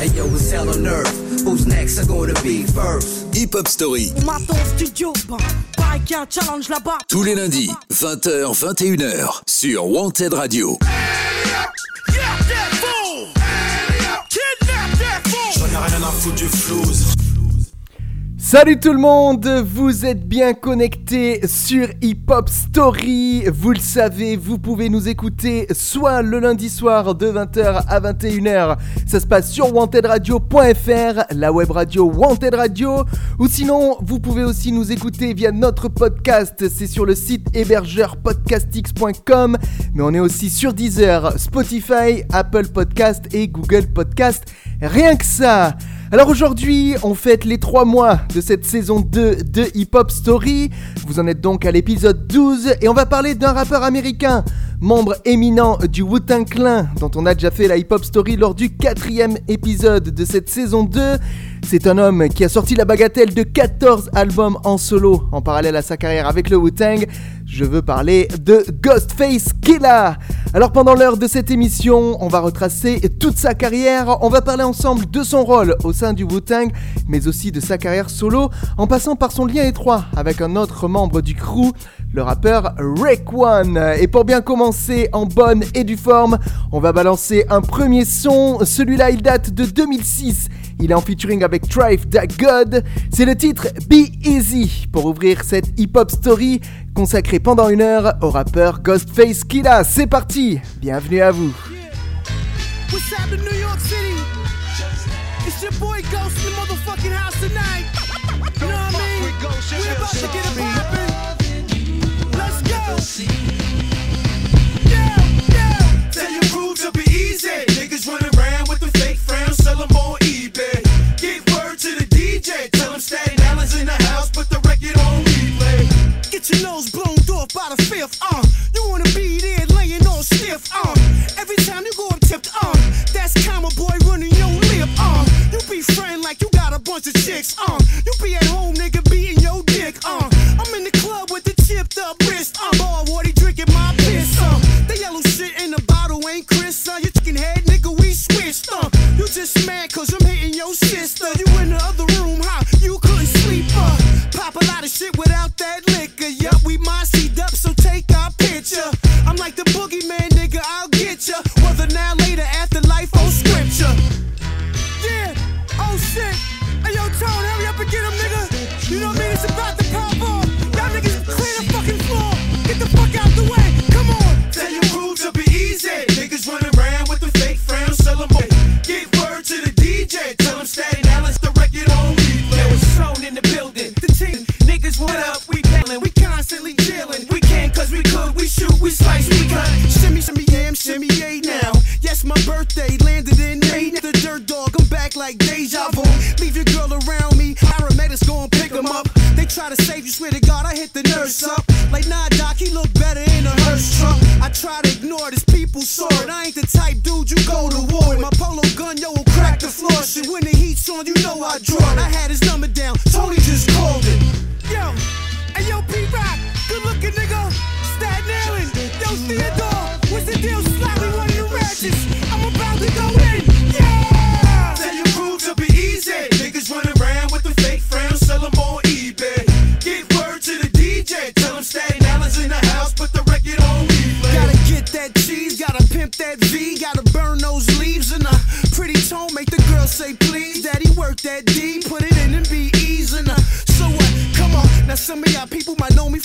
Hey yo, it's hell on earth. Who's next? Are gonna be first? Hip Hop Story. Maton studio, a un challenge là-bas. Tous les lundis, 20h, 21h, sur Wanted Radio. J'en ai rien à foutre du flouze. Salut tout le monde, vous êtes bien connectés sur Hip Hop Story. Vous le savez, vous pouvez nous écouter soit le lundi soir de 20h à 21h. Ça se passe sur wantedradio.fr, la web radio Wanted Radio. Ou sinon, vous pouvez aussi nous écouter via notre podcast. C'est sur le site hébergeur podcastx.com. Mais on est aussi sur Deezer, Spotify, Apple Podcast et Google Podcast. Rien que ça. Alors aujourd'hui, on fête les 3 mois de cette saison 2 de Hip Hop Story. Vous en êtes donc à l'épisode 12 et on va parler d'un rappeur américain, membre éminent du Wu-Tang Clan, dont on a déjà fait la Hip Hop Story lors du quatrième épisode de cette saison 2. C'est un homme qui a sorti la bagatelle de 14 albums en solo en parallèle à sa carrière avec le Wu-Tang. Je veux parler de Ghostface Killah. Alors pendant l'heure de cette émission, on va retracer toute sa carrière, on va parler ensemble de son rôle au sein du Wu-Tang, mais aussi de sa carrière solo, en passant par son lien étroit avec un autre membre du crew, le rappeur One. Et pour bien commencer en bonne et due forme, on va balancer un premier son, celui-là il date de 2006. Il est en featuring avec Trife Da God. C'est le titre Be Easy pour ouvrir cette hip-hop story consacrée pendant une heure au rappeur Ghostface Killah. C'est parti, bienvenue à vous. What's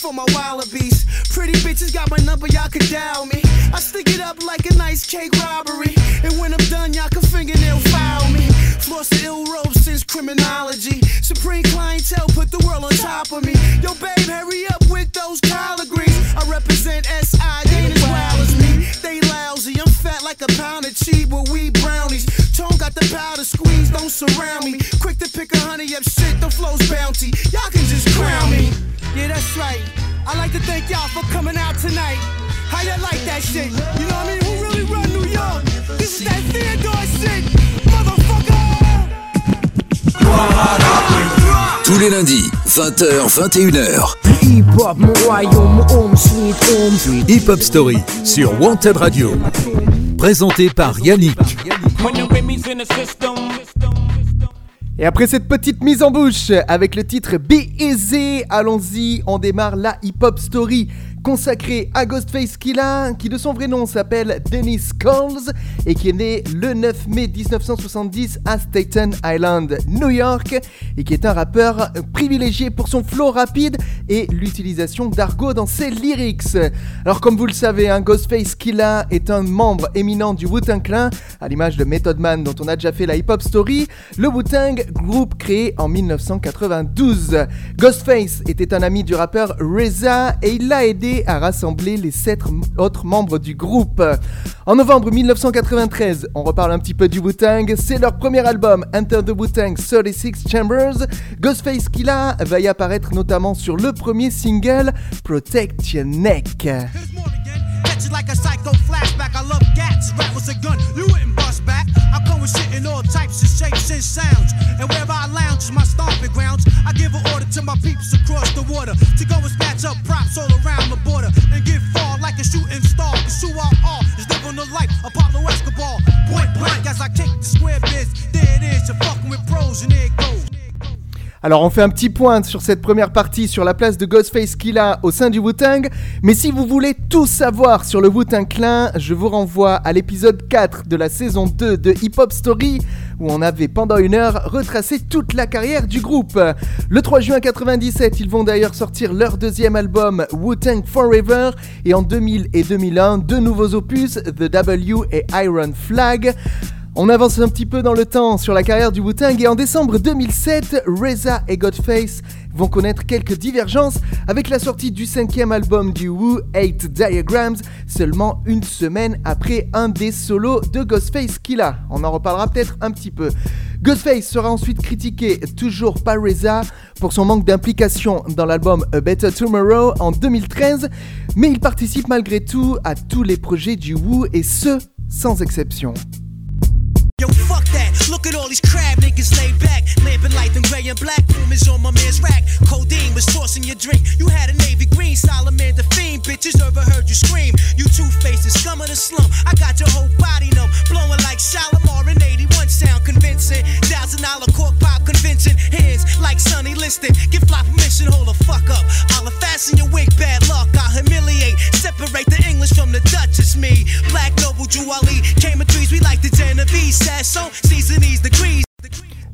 for my wallabies. Pretty bitches got my number, y'all can dial me. I stick it up like a nice cake robbery, and when I'm done, y'all can fingernail file me. Floss the ill robe since criminology. Supreme clientele put the world on top of me. Yo, babe, hurry up with those collard greens. I represent SI, they ain't as as me. They lousy, I'm fat like a pound of cheese with weed brownies. Tone got the powder squeeze, don't surround me. Quick to pick a honey up shit, the flow's bounty. Y'all can just crown me. Yeah, that's right. I like to thank y'all for coming out tonight. How y'all like that shit? You know what I mean? Who really run New York? This is that Theodore shit, motherfucker! Tous les lundis, 20h, 21h. Hip hop, mon royaume, home sweet home. Hip Hop Story sur Wanted Radio. Présenté par Yannick. When the Et après cette petite mise en bouche avec le titre Be allons-y, on démarre la hip-hop story consacré à Ghostface Killah, qui de son vrai nom s'appelle Dennis Coles et qui est né le 9 mai 1970 à Staten Island, New York, et qui est un rappeur privilégié pour son flow rapide et l'utilisation d'argot dans ses lyrics. Alors comme vous le savez, un Ghostface Killah est un membre éminent du Wu-Tang Clan, à l'image de Method Man dont on a déjà fait la hip-hop story, le Wu-Tang, groupe créé en 1992. Ghostface était un ami du rappeur Reza et il l'a aidé à rassembler les sept autres membres du groupe. En novembre 1993, on reparle un petit peu du Wu-Tang, c'est leur premier album, Enter the Wu-Tang 36 Chambers. Ghostface Killah va y apparaître notamment sur le premier single, Protect Your Neck. Psycho flashback. I love gats. Rap was a gun. You wouldn't bust back. I come with shit in all types of shapes and sounds. And wherever I lounge is my stomping grounds. I give an order to my peeps across the water to go and snatch up props all around the border and get far like a shooting star. Who I are is living the life Pablo Escobar. Point blank as I kick the square biz. There it is. You're fucking with pros and there it goes. Alors on fait un petit point sur cette première partie sur la place de Ghostface Killah au sein du Wu-Tang, mais si vous voulez tout savoir sur le Wu-Tang Clan, je vous renvoie à l'épisode 4 de la saison 2 de Hip Hop Story où on avait pendant une heure retracé toute la carrière du groupe. Le 3 juin 97, ils vont d'ailleurs sortir leur deuxième album Wu-Tang Forever et en 2000 et 2001, deux nouveaux opus The W et Iron Flag. On avance un petit peu dans le temps sur la carrière du Wu-Tang et en décembre 2007, Reza et Godface vont connaître quelques divergences avec la sortie du cinquième album du Wu, 8 Diagrams, seulement une semaine après un des solos de Ghostface Killah. On en reparlera peut-être un petit peu. Ghostface sera ensuite critiqué, toujours par Reza, pour son manque d'implication dans l'album A Better Tomorrow en 2013, mais il participe malgré tout à tous les projets du Wu et ce, sans exception. Look at all these crab niggas laid back. Lamping light and gray and black. Room is on my man's rack. Codeine was tossing your drink. You had a navy green, Solomon the fiend. Bitches never heard you scream. You two faces, scum of the slum. I got your whole body numb. Blowing like Shalimar in 81 sound convincing. Thousand dollar cork pop convention. Hands like Sonny Liston. Give fly permission, hold the fuck up. I'll fasten your wig, bad luck. I'll humiliate. Separate the English from the Dutch. It's me. Black Noble Jewelry. Came in feast at so. Season ease the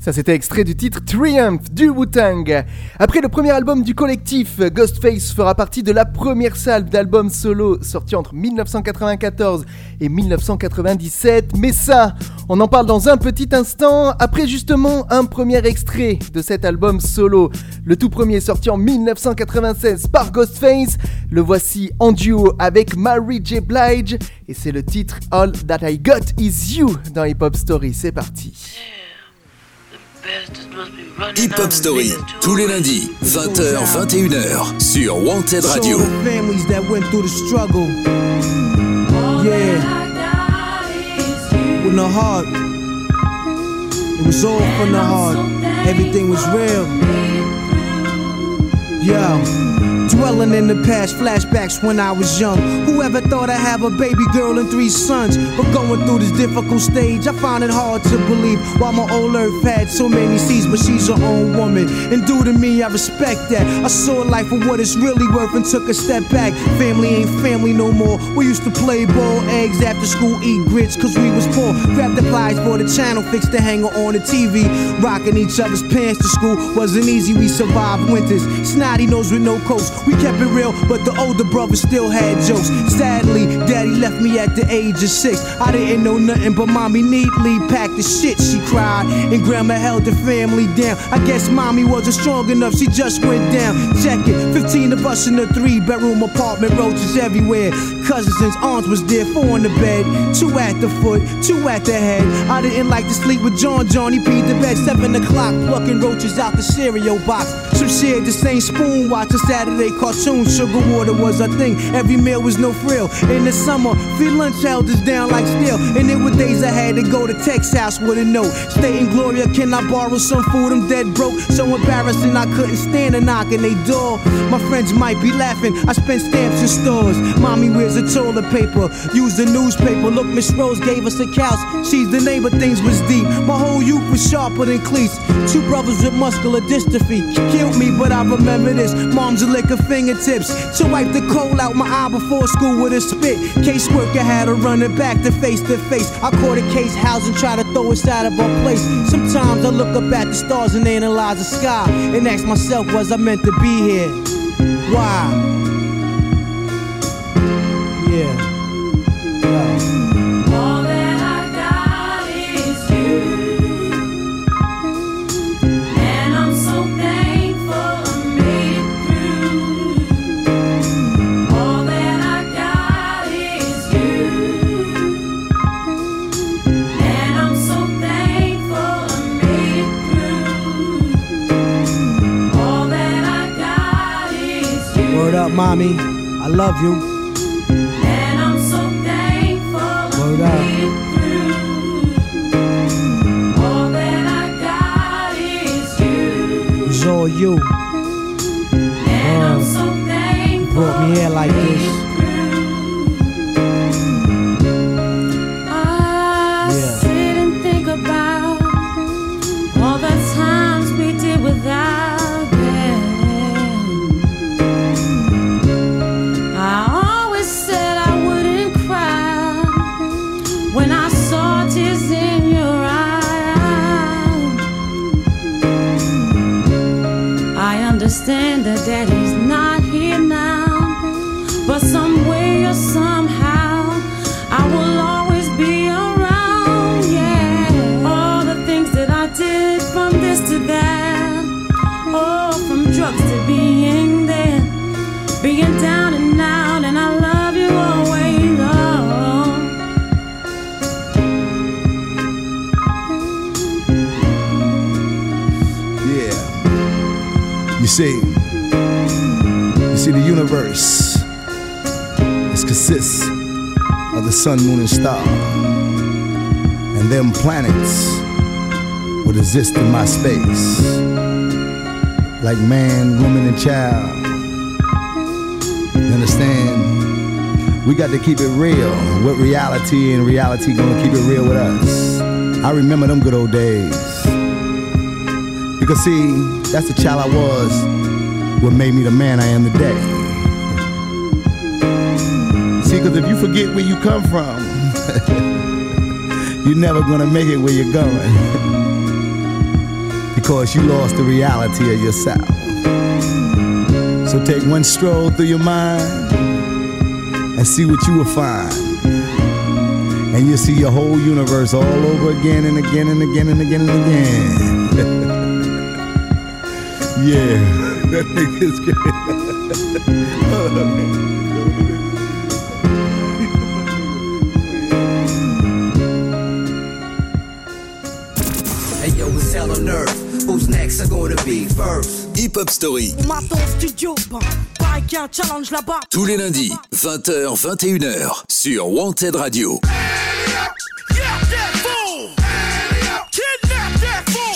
Ça c'était extrait du titre Triumph du Wu-Tang. Après le premier album du collectif, Ghostface fera partie de la première salle d'albums solo sorti entre 1994 et 1997. Mais ça, on en parle dans un petit instant, après justement un premier extrait de cet album solo. Le tout premier sorti en 1996 par Ghostface. Le voici en duo avec Mary J. Blige et c'est le titre All That I Got Is You dans Hip Hop Story. C'est parti. Hip Hop Story, tous les lundis, 20h, 21h, sur Wanted Radio. It was all from the heart. Everything was real. Yeah. Dwelling in the past, flashbacks when I was young. Whoever thought I'd have a baby girl and three sons? But going through this difficult stage, I find it hard to believe why my old earth had so many seeds, but she's her own woman. And due to me, I respect that. I saw life for what it's really worth and took a step back. Family ain't family no more. We used to play ball, eggs after school, eat grits, cause we was poor. Grab the pliers for the channel, fix the hanger on the TV. Rocking each other's pants to school wasn't easy, we survived winters. Snotty nose with no coats. We kept it real, but the older brother still had jokes. Sadly, daddy left me at the age of six. I didn't know nothing, but mommy neatly packed the shit. She cried, and grandma held the family down. I guess mommy wasn't strong enough, she just went down. Check it, 15 of us in a three bedroom apartment, roaches everywhere. Cousins and aunts was there, four in the bed, two at the foot, two at the head. I didn't like to sleep with John, Johnny peed the bed, seven o'clock, plucking roaches out the cereal box. Some shared the same spoon, watching Saturday cartoons. Sugar water was a thing, every meal was no frill. In the summer, free lunch held us down like steel. And there were days I had to go to Tex house with a note. Stating, Gloria, can I borrow some food? I'm dead broke. So embarrassing, I couldn't stand a knock in they door. My friends might be laughing, I spent stamps in stores. Mommy wears a toilet paper, use the newspaper. Look, Miss Rose gave us a couch. She's the neighbor, things was deep. My whole youth was sharper than cleats. Two brothers with muscular dystrophy killed me, but I remember this. Mom's a lick her fingertips to wipe the coal out my eye before school with a spit. Caseworker had to run it back to face to face. I caught a case house and try to throw us out of our place. Sometimes I look up at the stars and analyze the sky and ask myself, was I meant to be here? Why? Mommy. I love you. All you. And I'm so thankful Brought me here like this. Sun, moon, and star, and them planets would exist in my space, like man, woman, and child. You understand? We got to keep it real with reality, and reality gonna keep it real with us. I remember them good old days. Because see, that's the child I was, what made me the man I am today. See, because if you forget where you come from, you're never gonna make it where you're going. because you lost the reality of yourself. So take one stroll through your mind and see what you will find. And you'll see your whole universe all over again and again and again and again and again. Yeah, that nigga is great. Oh, on earth. Who's next? Are gonna be first? Hip Hop Story, studio, un challenge là-bas. tous les lundis, 20h, 21h, sur Wanted Radio.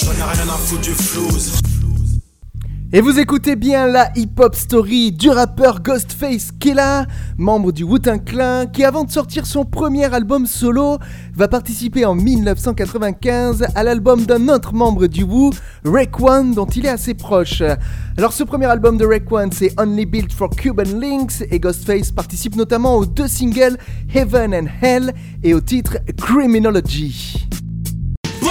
J'en ai rien à foutre du flouze. Et vous écoutez bien la hip-hop story du rappeur Ghostface Killah, membre du Wu-Tang Clan, qui avant de sortir son premier album solo, va participer en 1995 à l'album d'un autre membre du Wu, Raekwon, dont il est assez proche. Alors ce premier album de Raekwon, c'est Only Built for Cuban Links, et Ghostface participe notamment aux deux singles Heaven and Hell et au titre Criminology.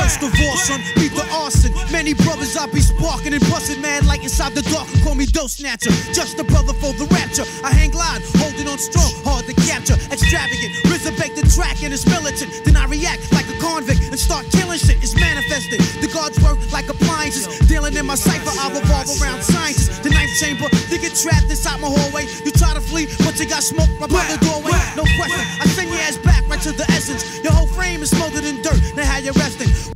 First all, son, beat the arson. Many brothers I be sparking and busting mad like inside the dark and call me dough snatcher. Just a brother for the rapture. I hang glide, holding on strong, hard to capture. Extravagant, resurrect the track and it's militant. Then I react like a convict and start killing shit. It's manifested. The gods work like appliances. Dealing in my cipher, I revolve around sciences. The ninth chamber, they get trapped inside my hallway. You try to flee, but you got smoked right by the doorway. No question, I send your ass back right to the essence. Your whole frame is smothered in dirt. Now how you resting?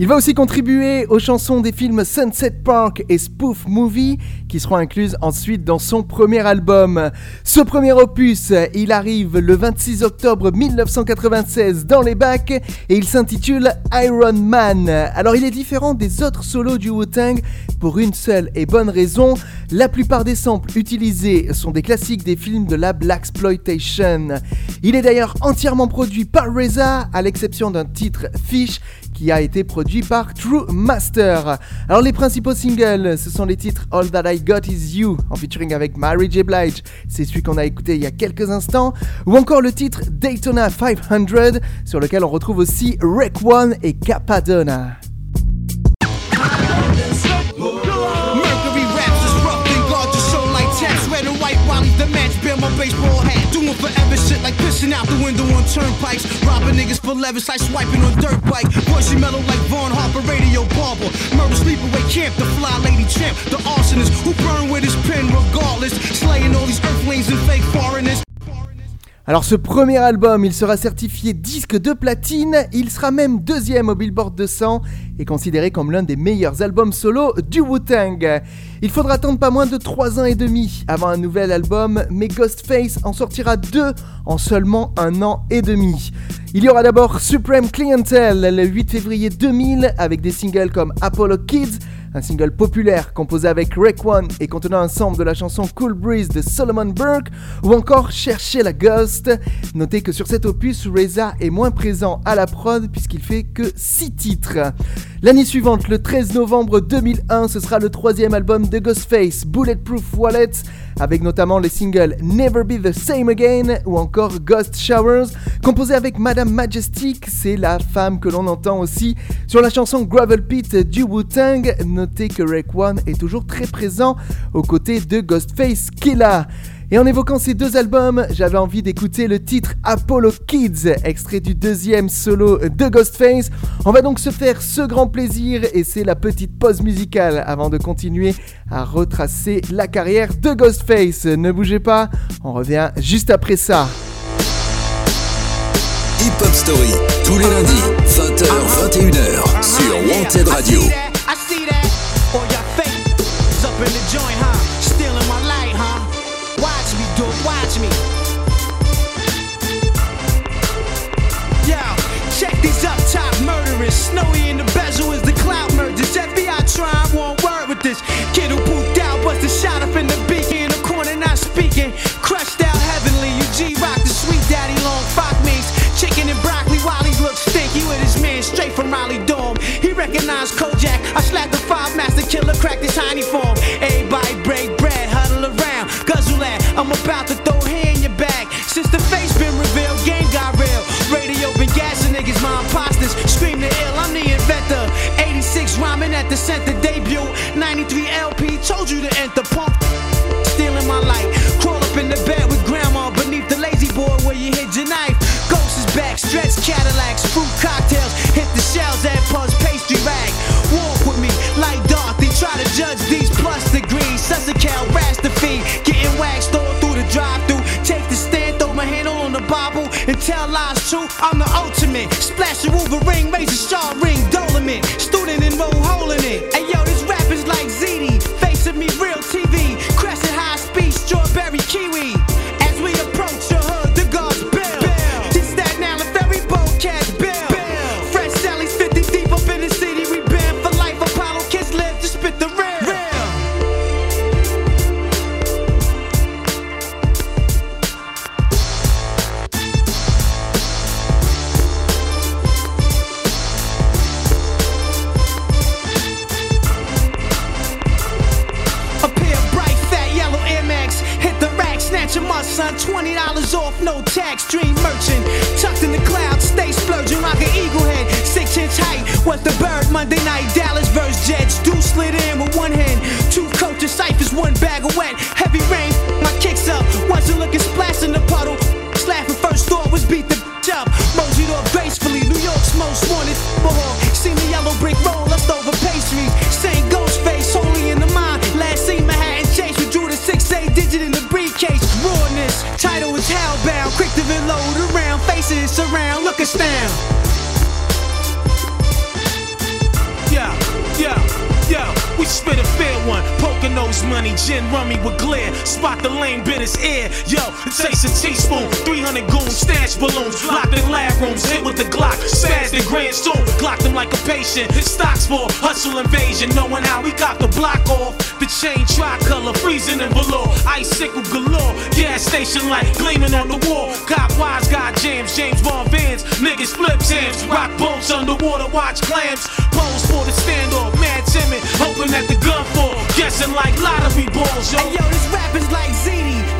Il va aussi contribuer aux chansons des films Sunset Park et Spoof Movie qui seront incluses ensuite dans son premier album. Ce premier opus, il arrive le 26 octobre 1996 dans les bacs et il s'intitule Iron Man. Alors il est différent des autres solos du Wu-Tang pour une seule et bonne raison. La plupart des samples utilisés sont des classiques des films de la Black Exploitation. Il est d'ailleurs entièrement produit par RZA à l'exception d'un titre Fish qui a été produit par True Master. Alors les principaux singles, ce sont les titres All That I Got Is You en featuring avec Mary J. Blige, c'est celui qu'on a écouté il y a quelques instants, ou encore le titre Daytona 500 sur lequel on retrouve aussi Rec One et Capadonna. Hat. Doing forever shit like pissing out the window on turnpikes. Robbing niggas for levers like swiping on dirt bike. Voice mellow like Vaughn Harper, radio barber. Murder sleepaway camp, the fly lady champ. The arsonist who burn with his pen regardless. Slaying all these earthlings and fake foreigners. Alors ce premier album, il sera certifié disque de platine, il sera même deuxième au Billboard 200 et considéré comme l'un des meilleurs albums solo du Wu-Tang. Il faudra attendre pas moins de 3 ans et demi avant un nouvel album, mais Ghostface en sortira deux en seulement un an et demi. Il y aura d'abord Supreme Clientele le 8 février 2000 avec des singles comme Apollo Kids, un single populaire composé avec Rec One et contenant un sample de la chanson Cool Breeze de Solomon Burke, ou encore Chercher la Ghost. Notez que sur cet opus, Reza est moins présent à la prod puisqu'il fait que 6 titres. L'année suivante, le 13 novembre 2001, ce sera le troisième album de Ghostface, Bulletproof Wallet, avec notamment les singles Never Be the Same Again ou encore Ghost Showers, composé avec Madame Majestic, c'est la femme que l'on entend aussi sur la chanson Gravel Pit du Wu-Tang. Notez que Rake One est toujours très présent aux côtés de Ghostface Killa. Et en évoquant ces deux albums, j'avais envie d'écouter le titre Apollo Kids, extrait du deuxième solo de Ghostface. On va donc se faire ce grand plaisir et c'est la petite pause musicale avant de continuer à retracer la carrière de Ghostface. Ne bougez pas, on revient juste après ça. Hip Hop Story, tous les lundis, 20h, 21h, sur Wanted Radio. I see that. All your fakes up in the joint, huh? Dude, watch me. Yo, check these up top murderers. Snowy in the bezel is the cloud mergers. FBI trying one word with this. Kid who pooped out, bust a shot up in the beaky in the corner, not speaking. Crushed out heavenly. You G rock the sweet daddy long fuck meats. Chicken and broccoli while he looks stinky with his man straight from Raleigh Dorm. He recognized Kojak. I slapped the five master killer, cracked his tiny form. Rhyming at the center debut. 93 LP, told you to enter pump. Stealing my light. Crawl up in the bed with grandma beneath the lazy boy where you hid your knife. Ghost is back, stretch Cadillacs, fruit cocktails. Hit the shells at Puzz pastry rag. Walk with me like Dorothy. Try to judge these plus degrees. Sussical, Rastafy. Getting waxed all through the drive through. Take the stand, throw my handle on the Bible. And tell lies true. I'm the ultimate. Splash a Wolverine, razor star ring, dolomit. Student invasion. Knowing how we got the block off. The chain tricolor, freezing in below. Icicle galore. Gas station light gleaming on the wall. Cop wise, got jams. James Bond vans. Niggas flip jams. Rock boats underwater, watch clams. Pose for the standoff. Mad timid, hoping that the gun fall. Guessing like lottery balls, yo. Hey yo, this rap is like ZD,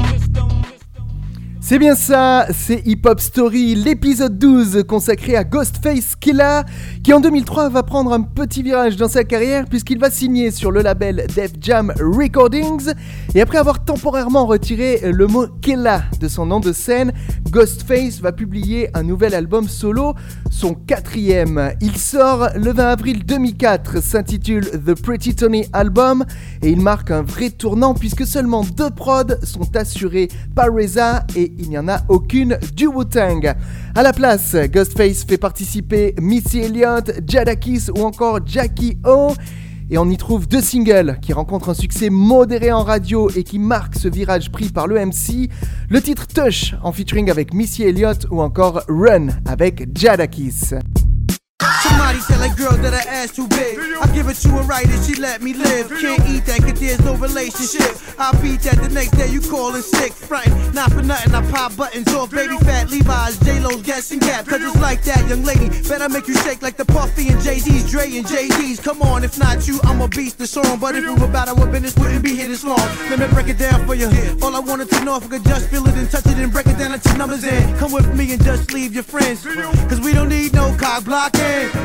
C'est bien ça, c'est Hip Hop Story, l'épisode 12 consacré à Ghostface Killah, qui en 2003 va prendre un petit virage dans sa carrière puisqu'il va signer sur le label Def Jam Recordings. Et après avoir temporairement retiré le mot Killah de son nom de scène, Ghostface va publier un nouvel album solo, son quatrième. Il sort le 20 avril 2004, s'intitule The Pretty Tony Album et il marque un vrai tournant puisque seulement deux prods sont assurés par Reza et il n'y en a aucune du Wu-Tang. À la place, Ghostface fait participer Missy Elliott, Jadakis ou encore Jackie O. Et on y trouve deux singles qui rencontrent un succès modéré en radio et qui marquent ce virage pris par le MC. Le titre Touch en featuring avec Missy Elliott ou encore Run avec Jadakis. Somebody tell a girl that her ass too big. I give it to her right and she let me live. Can't eat that cause there's no relationship. I beat that the next day you callin' sick. Frontin', not for nothing, I pop buttons off baby fat Levi's, J-Lo's guessing gap. Cause it's like that, young lady. Better make you shake like the Puffy and Jay-Z's, Dre and JD's. Come on, if not you, I'm a beast the song. But if we were about our business, wouldn't be here this long. Let me break it down for you. All I wanted to know if I could just feel it and touch it and break it down into numbers in. Come with me and just leave your friends. Cause we don't need no cock blocking.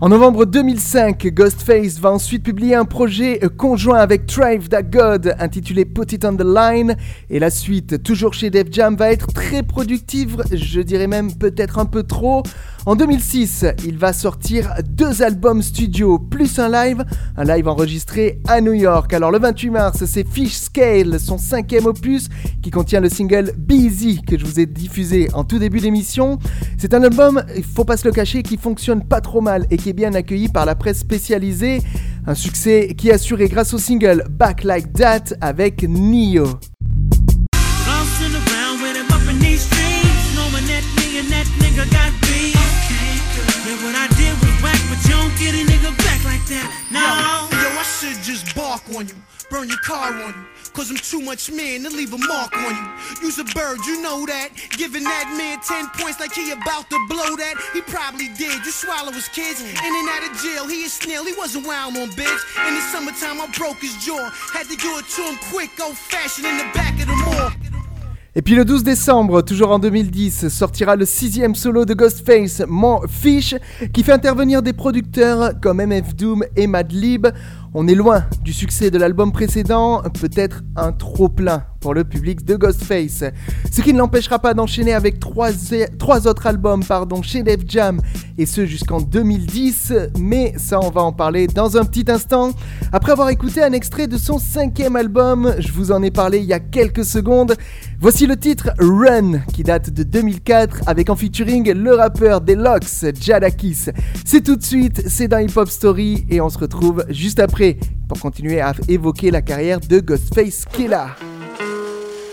En novembre 2005, Ghostface va ensuite publier un projet conjoint avec Tribe That God intitulé Put It On The Line. Et la suite, toujours chez Def Jam, va être très productive, je dirais même peut-être un peu trop. En 2006, il va sortir deux albums studio plus un live, un live enregistré à New York. Alors le 28 mars, c'est Fish Scale, son cinquième opus qui contient le single Busy que je vous ai diffusé en tout début d'émission. C'est un album, il faut pas se le cacher, qui fonctionne pas trop mal et qui est bien accueilli par la presse spécialisée. Un succès qui est assuré grâce au single Back Like That avec Neo. Burn your car on you. Cause I'm too much man to leave a mark on you. Use a bird, you know that. Giving that man 10 points like he about to blow that. He probably did. You swallow his kids. In and out of jail, he a snail. He wasn't wild on bitch. In the summertime, I broke his jaw. Had to do it to him quick, old fashioned in the back of the mall. Et puis le 12 décembre, toujours en 2010, sortira le sixième solo de Ghostface, More Fish, qui fait intervenir des producteurs comme MF Doom et Madlib. On est loin du succès de l'album précédent, peut-être un trop plein pour le public de Ghostface. Ce qui ne l'empêchera pas d'enchaîner avec trois, trois autres albums pardon, chez Def Jam, et ce jusqu'en 2010, mais ça on va en parler dans un petit instant. Après avoir écouté un extrait de son cinquième album, je vous en ai parlé il y a quelques secondes, voici le titre Run, qui date de 2004, avec en featuring le rappeur Deluxe, Jadakis. C'est tout de suite, c'est dans Hip Hop Story, et on se retrouve juste après pour continuer à évoquer la carrière de Ghostface Killah.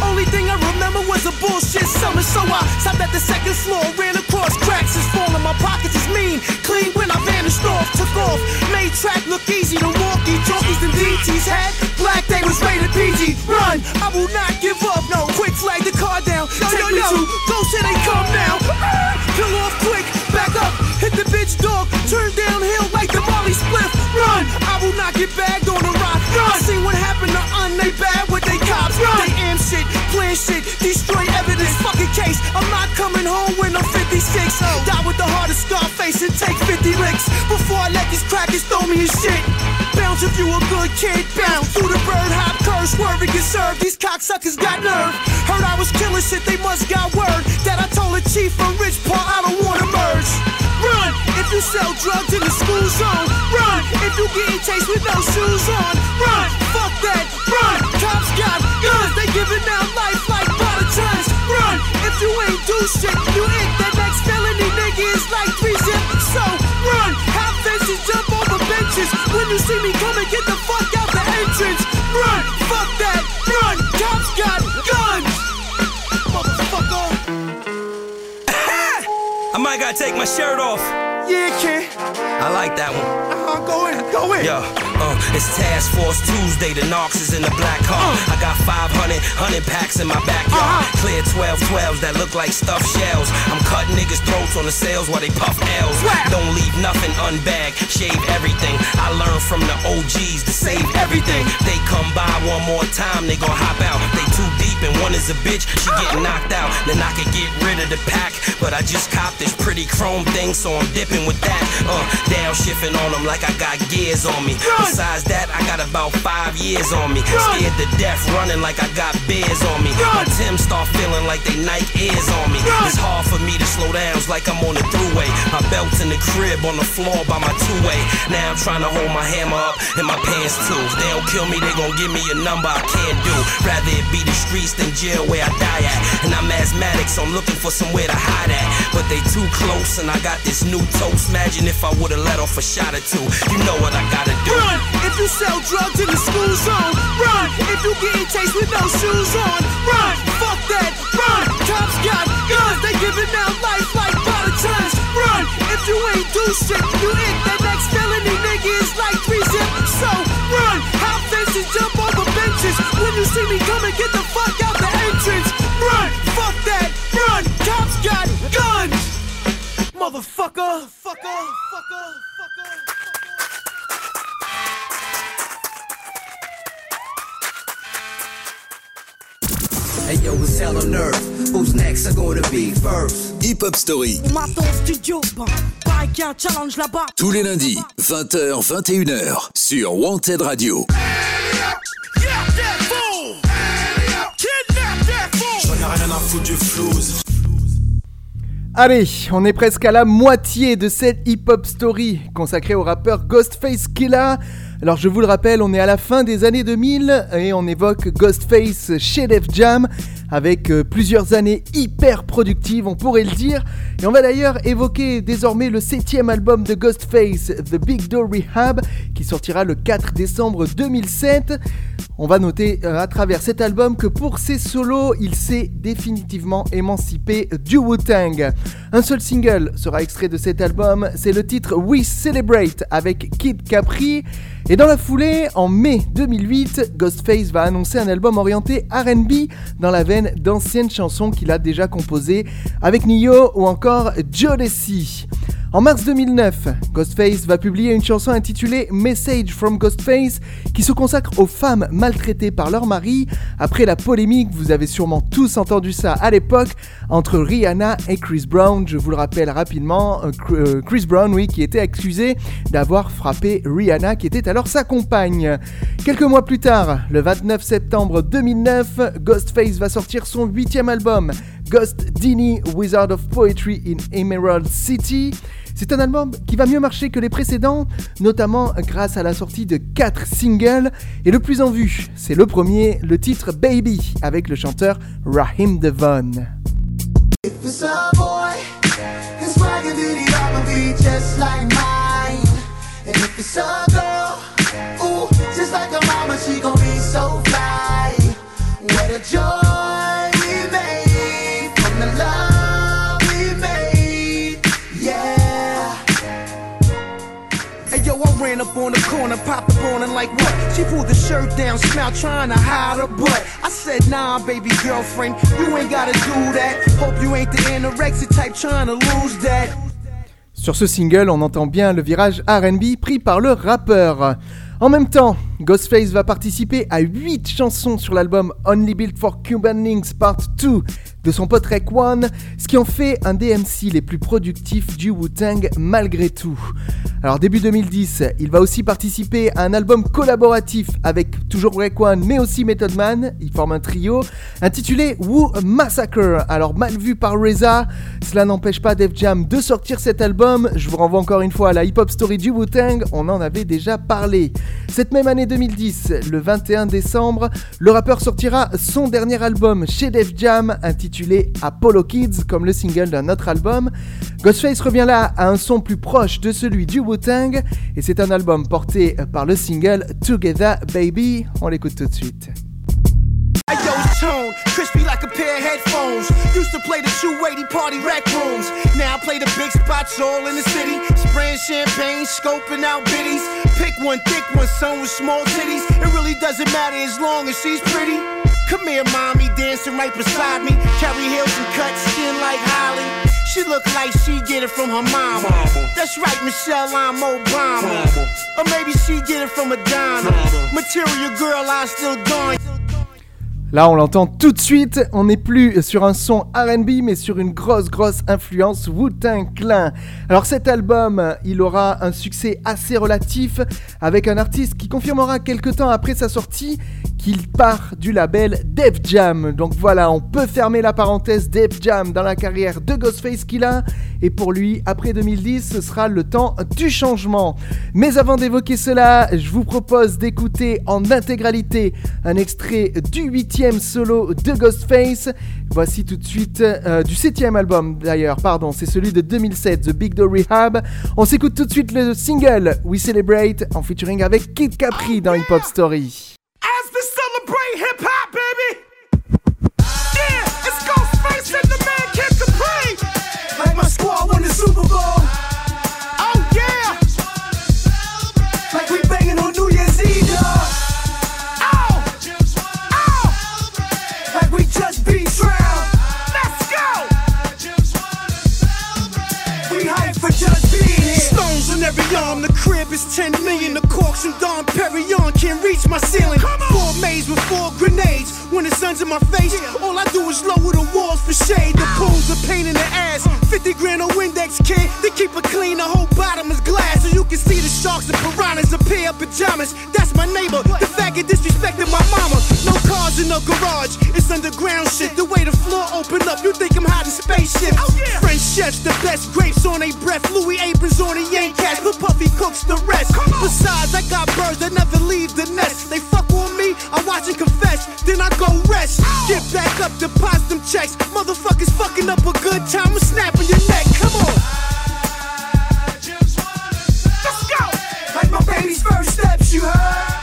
Only thing I remember was a bullshit summer, so I stopped at the second floor, ran across cracks, is falling. My pockets is mean, clean when I vanished off, took off, made track look easy. The walkie talkies and DTs had black, they was rated PG. Run, I will not give up. No, quick flag the car down. Take me to go say they come now. Kill off quick, back up, hit the bitch dog, turn downhill like the Molly spliff. Run, I will not get bagged on a rock. Run, I seen what happened to un, they bad shit, destroy evidence. Fucking case, I'm not coming home when I'm 56. Die with the heart of Scarface and take 50 licks before I let these crackers throw me in shit. Bounce if you a good kid, bounce through the bird hop curse, swerving get served. These cocksuckers got nerve. Heard I was killing shit, they must got word that I told the chief from Rich Paul I don't wanna merge. Run if you sell drugs in the school zone. Run if you getting chased with no shoes on. Run, fuck that. Run, cops got guns, they giving out life like bottle tons. Run if you ain't do shit, you hit that next felony nigga is like three zip. So run, hop fences, jump over benches. When you see me coming, get the fuck out the entrance. Run, fuck that. I gotta take my shirt off. Yeah, kid. I like that one. Uh-huh, go in, go in. Yo, uh, it's Task Force Tuesday. The Knox is in the black car. Uh. I got 500, 100 packs in my backyard. Uh-huh. Clear 12 12s that look like stuffed shells. I'm cutting niggas' throats on the sales while they puff L's. Don't leave nothing unbagged, shave everything. I learned from the OGs to save everything. They come by one more time, they gon' hop out. They too deep and one is a bitch, she get knocked out. Then I can get rid of the pack, but I just copped this pretty chrome thing, so I'm dipping with that. Uh, down shifting on them like I got gears on me. Besides that, I got about five years on me. Scared to death, running like I got bears on me. My Tim start feeling like they Nike ears on me. It's hard for me to slow down, it's like I'm on the throughway. My belt's in the crib on the floor by my two-way. Now I'm trying to hold my hammer up and my pants too. If they don't kill me, they gon' give me a number I can't do. Rather it be the streets than jail where I die at. And I'm asthmatic, so I'm looking for somewhere to hide at. But they too close, and I got this new toast. Imagine if I would've let off a shot or two. You know what I gotta do. Run if you sell drugs in the school zone. Run if you getting chased with no shoes on. Run, fuck that. Run, cops got guns, they giving out life like bottle tons. Run if you ain't do shit, you hit that next felony nigga is like three zip. So run, hop fences, jump over benches. When you see me coming, get the fuck out the entrance. Run, fuck that. Run, cops got guns. Motherfucker, fucker, fucker, fucker. Hey yo, it's hell on earth. Who's next? Are gonna be first? Hip Hop Story, Maton studio, a un challenge là-bas. tous les lundis, 20h, 21h, sur Wanted Radio. J'en ai rien à foutre du flouze. Allez, on est presque à la moitié de cette hip-hop story consacrée au rappeur Ghostface Killah. Alors je vous le rappelle, on est à la fin des années 2000 et on évoque Ghostface chez Def Jam avec euh, plusieurs années hyper productives, on pourrait le dire. Et on va d'ailleurs évoquer désormais le septième album de Ghostface, The Big Door Rehab, qui sortira le 4 décembre 2007. On va noter euh, à travers cet album que pour ses solos, il s'est définitivement émancipé du Wu-Tang. Un seul single sera extrait de cet album, c'est le titre We Celebrate avec Kid Capri. Et dans la foulée, en mai 2008, Ghostface va annoncer un album orienté RB dans la veine d'anciennes chansons qu'il a déjà composées avec Nio ou encore Jodeci. En mars 2009, Ghostface va publier une chanson intitulée Message from Ghostface qui se consacre aux femmes maltraitées par leur mari après la polémique, vous avez sûrement tous entendu ça à l'époque, entre Rihanna et Chris Brown. Je vous le rappelle rapidement, euh, euh, Chris Brown, oui, qui était accusé d'avoir frappé Rihanna qui était alors sa compagne. Quelques mois plus tard, le 29 septembre 2009, Ghostface va sortir son huitième album, Ghost Dini Wizard of Poetry in Emerald City. C'est un album qui va mieux marcher que les précédents, notamment grâce à la sortie de 4 singles. Et le plus en vue, c'est le premier, le titre Baby, avec le chanteur Raheem Devon. Sur ce single, on entend bien le virage RB pris par le rappeur. En même temps, Ghostface va participer à 8 chansons sur l'album Only Built for Cuban Links Part 2 de son pote Rek One, ce qui en fait un DMC les plus productifs du Wu-Tang malgré tout. Alors début 2010, il va aussi participer à un album collaboratif avec toujours Rek One mais aussi Method Man, ils forment un trio intitulé Wu Massacre. Alors mal vu par Reza, cela n'empêche pas Def Jam de sortir cet album, je vous renvoie encore une fois à la hip-hop story du Wu-Tang, on en avait déjà parlé. Cette même année 2010, le 21 décembre, le rappeur sortira son dernier album chez Def Jam intitulé Apollo Kids comme le single d'un autre album. Ghostface revient là à un son plus proche de celui du Wu-Tang et c'est un album porté par le single Together Baby. On l'écoute tout de suite. Ayo's tone, crispy like a pair of headphones. Used to play the 280 party rec rooms. Now I play the big spots all in the city. Spraying champagne, scoping out biddies. Pick one thick one, some with small titties. It really doesn't matter as long as she's pretty. Come here, mommy, dancing right beside me. Carry heels and cut skin like Holly. She look like she get it from her mama. That's right, Michelle, I'm Obama. Or maybe she get it from Madonna. Material girl, I still gone. Là, on l'entend tout de suite. On n'est plus sur un son RB, mais sur une grosse, grosse influence Wu-Tang Clan. Alors, cet album, il aura un succès assez relatif avec un artiste qui confirmera quelques temps après sa sortie qu'il part du label Def Jam. Donc voilà, on peut fermer la parenthèse Def Jam dans la carrière de Ghostface qu'il a. Et pour lui, après 2010, ce sera le temps du changement. Mais avant d'évoquer cela, je vous propose d'écouter en intégralité un extrait du huitième solo de Ghostface. Voici tout de suite euh, du septième album d'ailleurs, pardon, c'est celui de 2007, The Big Door Rehab. On s'écoute tout de suite le single We Celebrate en featuring avec Kid Capri dans Hip Hop Story. Celebrate hip hop, baby. Yeah, it's Ghostface and the man Kid Capri. Like my squad won the Super Bowl. Oh yeah. Like we banging on New Year's Eve. Oh, oh. Like we just beat. Let's go. We hype for just being here. Stones on every arm, the crib is 10 million. The corks and Dom Perignon can't reach my ceiling. Four maze with four grenades. When the sun's in my face, all I do is lower the walls for shade. The pools are pain in the ass. 50 grand on Windex, kid. They keep it clean, the whole bottom is glass. So you can see the sharks and piranhas a pair of pajamas. That's my neighbor. The faggot disrespecting my mama. No cars in the garage. It's underground shit. The way the floor open up, you think I'm hiding spaceships. Oh, French chefs, the best grapes on a breath. Louis aprons on a yank cash, but Puffy cooks the rest. Besides, I got birds that never leave the nest. They fuck on me, I watch and confess. Then I go rest. Get back up, deposit them checks. Motherfuckers fucking up a good time, I'm snapping your neck. Come on. Let's go. Like my baby's first steps, you heard.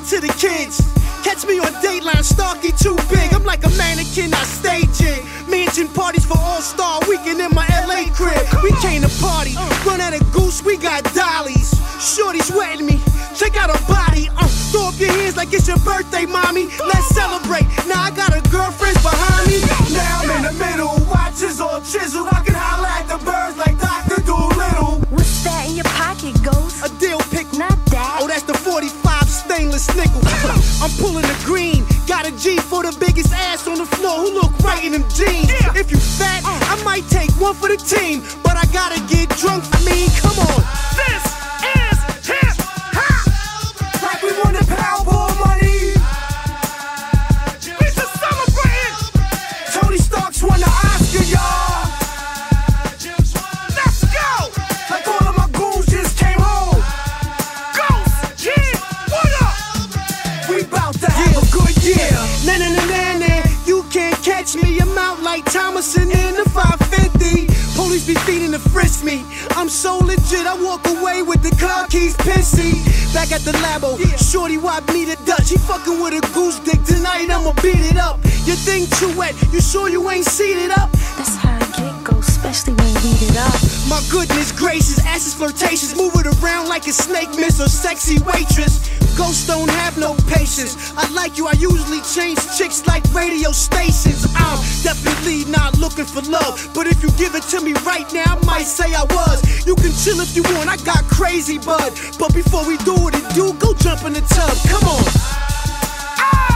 To the kids. Catch me on Dateline, Starkey too big. I'm like a mannequin, I staging. Mansion parties for All Star Weekend in my LA crib. We came to party, run out of goose, we got dollies. Shorty's wetting me, check out her body. Uh, throw up your hands like it's your birthday, mommy. Let's celebrate. Now I got a girlfriend behind me. Now I'm in the middle, watches all chiseled. I can holler at the birds like that in your pocket, Ghost? A deal pick. Not that. Oh, that's the 45 stainless nickel. I'm pulling the green. Got a G for the biggest ass on the floor who look right in them jeans. If you fat, I might take one for the team. But I gotta get drunk. I mean, come on. This frisk me. I'm so legit, I walk away with the car keys pissy. Back at the labo, shorty wiped me the Dutch. He fucking with a goose dick tonight, I'ma beat it up. Your thing too wet, you sure you ain't seated up? That's go, especially when we it up. My goodness gracious, ass is flirtatious. Move it around like a snake miss or sexy waitress. Ghosts don't have no patience. I like you, I usually change chicks like radio stations. I'm definitely not looking for love. But if you give it to me right now, I might say I was. You can chill if you want, I got crazy bud. But before we do it do, go jump in the tub. Come on. Throw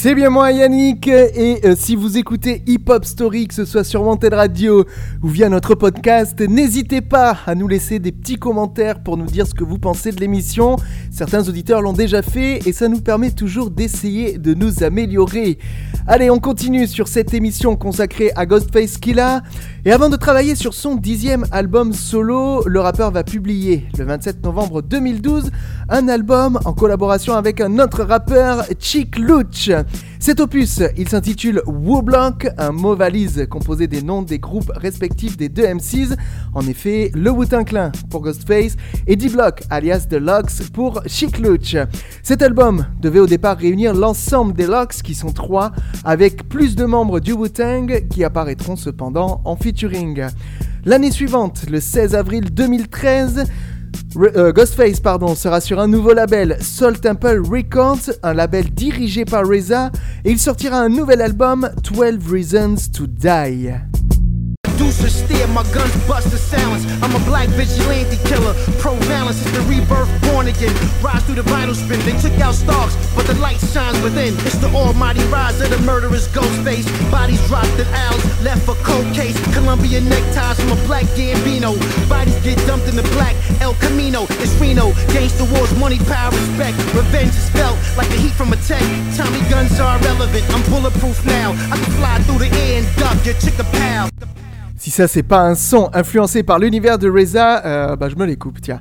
C'est bien moi Yannick et euh, si vous écoutez Hip Hop Story, que ce soit sur Wanted Radio ou via notre podcast, n'hésitez pas à nous laisser des petits commentaires pour nous dire ce que vous pensez de l'émission. Certains auditeurs l'ont déjà fait et ça nous permet toujours d'essayer de nous améliorer. Allez, on continue sur cette émission consacrée à Ghostface Killah. Et avant de travailler sur son dixième album solo, le rappeur va publier le 27 novembre 2012 un album en collaboration avec un autre rappeur, Chick Luch. Cet opus, il s'intitule Wu Blanc, un mot valise composé des noms des groupes respectifs des deux MCs. En effet, le Wu-Tang Clan pour Ghostface et D-Block alias The Locks pour Chick Luch. Cet album devait au départ réunir l'ensemble des Locks qui sont trois, avec plus de membres du Wu-Tang qui apparaîtront cependant en featuring. L'année suivante, le 16 avril 2013, Euh, Ghostface pardon, sera sur un nouveau label, Soul Temple Records, un label dirigé par Reza, et il sortira un nouvel album, 12 Reasons to Die. Deuces steer, my guns bust the silence. I'm a black vigilante killer. Pro balance is the rebirth, born again. Rise through the vital spin. They took out stars, but the light shines within. It's the almighty rise of the murderous ghost face. Bodies dropped in owls, left for cold case. Colombian neckties from a black Gambino. Bodies get dumped in the black El Camino. It's Reno. Gangsta wars, money, power, respect. Revenge is felt like the heat from a tech. Tommy guns are irrelevant. I'm bulletproof now. I can fly through the air and duck your chick a pal. Si ça c'est pas un son influencé par l'univers de Reza, euh, bah je me les coupe, tiens.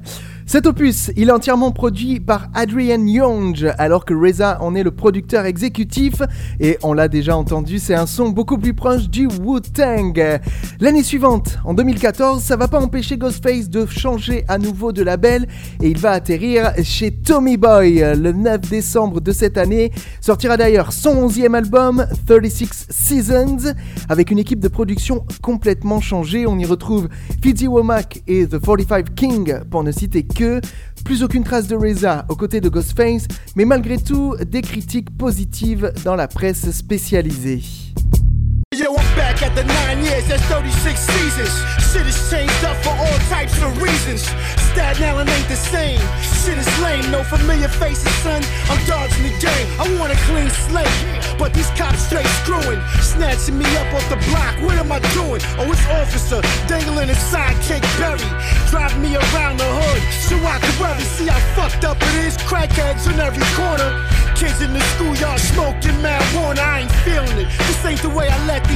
Cet opus, il est entièrement produit par Adrian Young, alors que Reza en est le producteur exécutif, et on l'a déjà entendu, c'est un son beaucoup plus proche du Wu-Tang. L'année suivante, en 2014, ça va pas empêcher Ghostface de changer à nouveau de label, et il va atterrir chez Tommy Boy le 9 décembre de cette année. Sortira d'ailleurs son 11e album, 36 Seasons, avec une équipe de production complètement changée. On y retrouve Fizzy Womack et The 45 King, pour ne citer Plus aucune trace de Reza aux côtés de Ghostface, mais malgré tout, des critiques positives dans la presse spécialisée. Yo, I'm back at the nine years, that's 36 seasons. Shit has changed up for all types of reasons. Staten Island ain't the same. Shit is lame, no familiar faces, son. I'm dodging the game. I want a clean slate, but these cops straight screwing, snatching me up off the block. What am I doing? Oh, it's officer dangling his sidekick Berry, driving me around the hood so I can worry. See how fucked up it is. Crackheads on every corner. Kids in the schoolyard smoking marijuana. I ain't feeling it. This ain't the way I let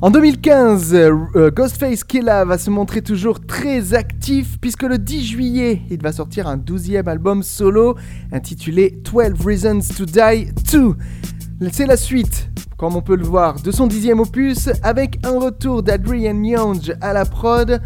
En 2015, euh, Ghostface Killah va se montrer toujours très actif puisque le 10 juillet, il va sortir un 12e album solo intitulé 12 Reasons to Die 2. C'est la suite, comme on peut le voir, de son dixième opus avec un retour d'Adrian Young à la prod.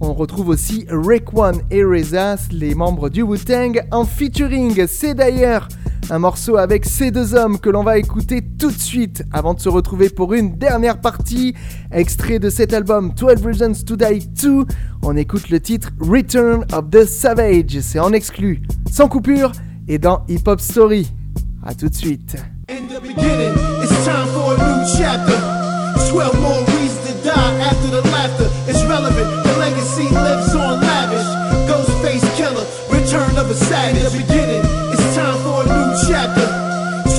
On retrouve aussi One et Reza, les membres du Wu-Tang, en featuring. C'est d'ailleurs un morceau avec ces deux hommes que l'on va écouter tout de suite avant de se retrouver pour une dernière partie. Extrait de cet album 12 Reasons to Die 2, on écoute le titre Return of the Savage. C'est en exclu, sans coupure et dans Hip Hop Story. A tout de suite. In the beginning, it's time for a new chapter. 12 more reasons to die after the laughter. It's relevant, the legacy lives on lavish. Ghostface killer, return of a savage.